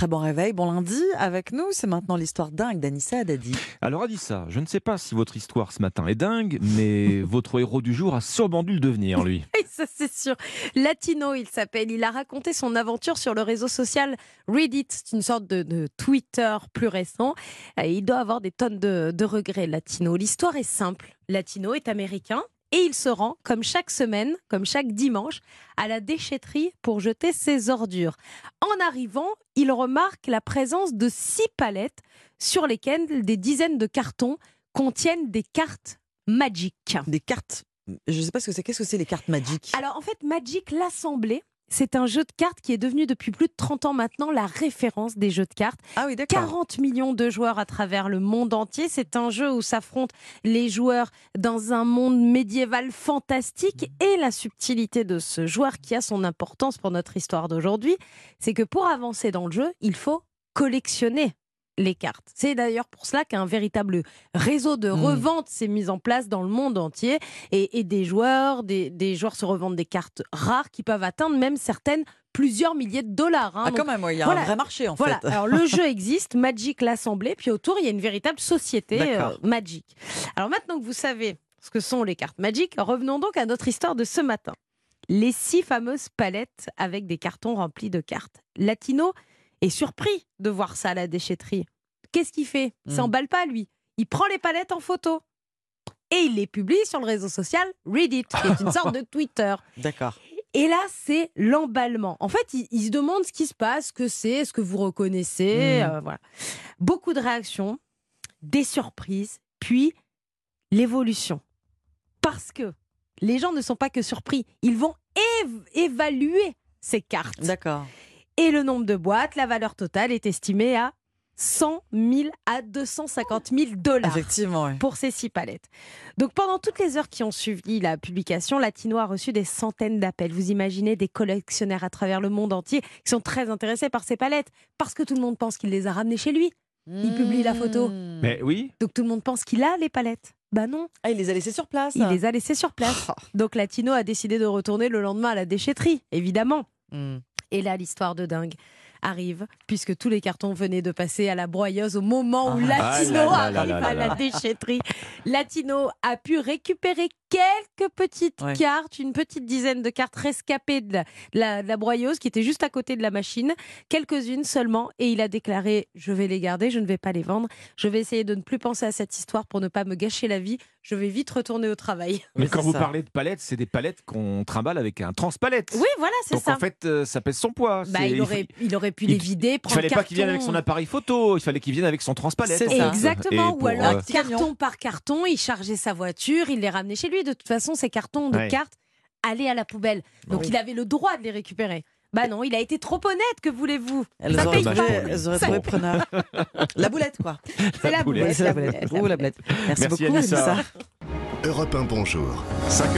Très bon réveil, bon lundi avec nous. C'est maintenant l'histoire dingue d'Anissa Haddadi. Alors Adissa, je ne sais pas si votre histoire ce matin est dingue, mais votre héros du jour a sûrement dû le devenir, lui. Ça c'est sûr. Latino, il s'appelle. Il a raconté son aventure sur le réseau social Reddit. C'est une sorte de, de Twitter plus récent. Il doit avoir des tonnes de, de regrets, Latino. L'histoire est simple. Latino est américain. Et il se rend, comme chaque semaine, comme chaque dimanche, à la déchetterie pour jeter ses ordures. En arrivant, il remarque la présence de six palettes sur lesquelles des dizaines de cartons contiennent des cartes magiques. Des cartes. Je ne sais pas ce que c'est. Qu'est-ce que c'est les cartes magiques? Alors en fait, Magic l'Assemblée, c'est un jeu de cartes qui est devenu depuis plus de 30 ans maintenant la référence des jeux de cartes. Ah oui, d'accord. 40 millions de joueurs à travers le monde entier. C'est un jeu où s'affrontent les joueurs dans un monde médiéval fantastique. Et la subtilité de ce joueur qui a son importance pour notre histoire d'aujourd'hui, c'est que pour avancer dans le jeu, il faut collectionner les cartes. C'est d'ailleurs pour cela qu'un véritable réseau de Mm. revente s'est mis en place dans le monde entier et, et des joueurs, des, des joueurs se revendent des cartes rares qui peuvent atteindre même certaines plusieurs milliers de dollars. hein. Ah, quand même, il y a voilà. un vrai marché en voilà, fait. alors le jeu existe, Magic l'Assemblée, puis autour il y a une véritable société euh, Magic. Alors maintenant que vous savez ce que sont les cartes Magic, revenons donc à notre histoire de ce matin. Les six fameuses palettes avec des cartons remplis de cartes. Latino est surpris de voir ça à la déchetterie. Qu'est-ce qu'il fait? Il Hmm. s'emballe pas lui. Il prend les palettes en photo et il les publie sur le réseau social Reddit, qui est une sorte de Twitter. D'accord. Et là, c'est l'emballement. En fait, il, il se demande ce qui se passe, ce que c'est, ce que vous reconnaissez. Mm. euh, voilà. Beaucoup de réactions, des surprises, puis l'évolution. Parce que les gens ne sont pas que surpris, ils vont év- évaluer ces cartes. D'accord. Et le nombre de boîtes, la valeur totale est estimée à 100 000 à 250 000 dollars Effectivement, ouais. pour ces six palettes. Donc pendant toutes les heures qui ont suivi la publication, Latino a reçu des centaines d'appels. Vous imaginez des collectionneurs à travers le monde entier qui sont très intéressés par ces palettes parce que tout le monde pense qu'il les a ramenées chez lui. Il publie la photo. Mmh. Mais oui, Donc tout le monde pense qu'il a les palettes. Bah non, Ah, il les a laissés sur place. il les a laissées sur place. Donc Latino a décidé de retourner le lendemain à la déchetterie, évidemment. Mmh. Et là, l'histoire de dingue arrive, puisque tous les cartons venaient de passer à la broyeuse au moment où Ah. Latino Ah là là arrive là à la déchetterie. Latino a pu récupérer quelques petites Ouais. cartes, une petite dizaine de cartes rescapées de la, de la- de la broyeuse qui était juste à côté de la machine, quelques-unes seulement, et il a déclaré Je vais les garder, je ne vais pas les vendre, je vais essayer de ne plus penser à cette histoire pour ne pas me gâcher la vie, je vais vite retourner au travail. mais quand vous ça. parlez de palettes, c'est des palettes qu'on trimballe avec un transpalette. Oui, voilà, c'est Donc ça. en fait, euh, ça pèse son poids. Bah, il, il aurait, il aurait pu il- les vider, Il prendre fallait pas qu'il vienne avec son appareil photo, il fallait qu'il vienne avec son transpalette. C'est ça. Exactement, Et ou pour, alors euh, carton par carton, il chargeait sa voiture, il les ramenait chez lui. De toute façon, ces cartons de Ouais. cartes allaient à la poubelle. Donc Oui. il avait le droit de les récupérer. Bah non, il a été trop honnête, que voulez-vous? Ça paye pas. lui. elles auraient trouvé preneur. La boulette, quoi. C'est la boulette. boulette. la la boulette. boulette, Ou la boulette. Merci, Merci, beaucoup, Anissa. Anissa. Europe 1, bonjour. 5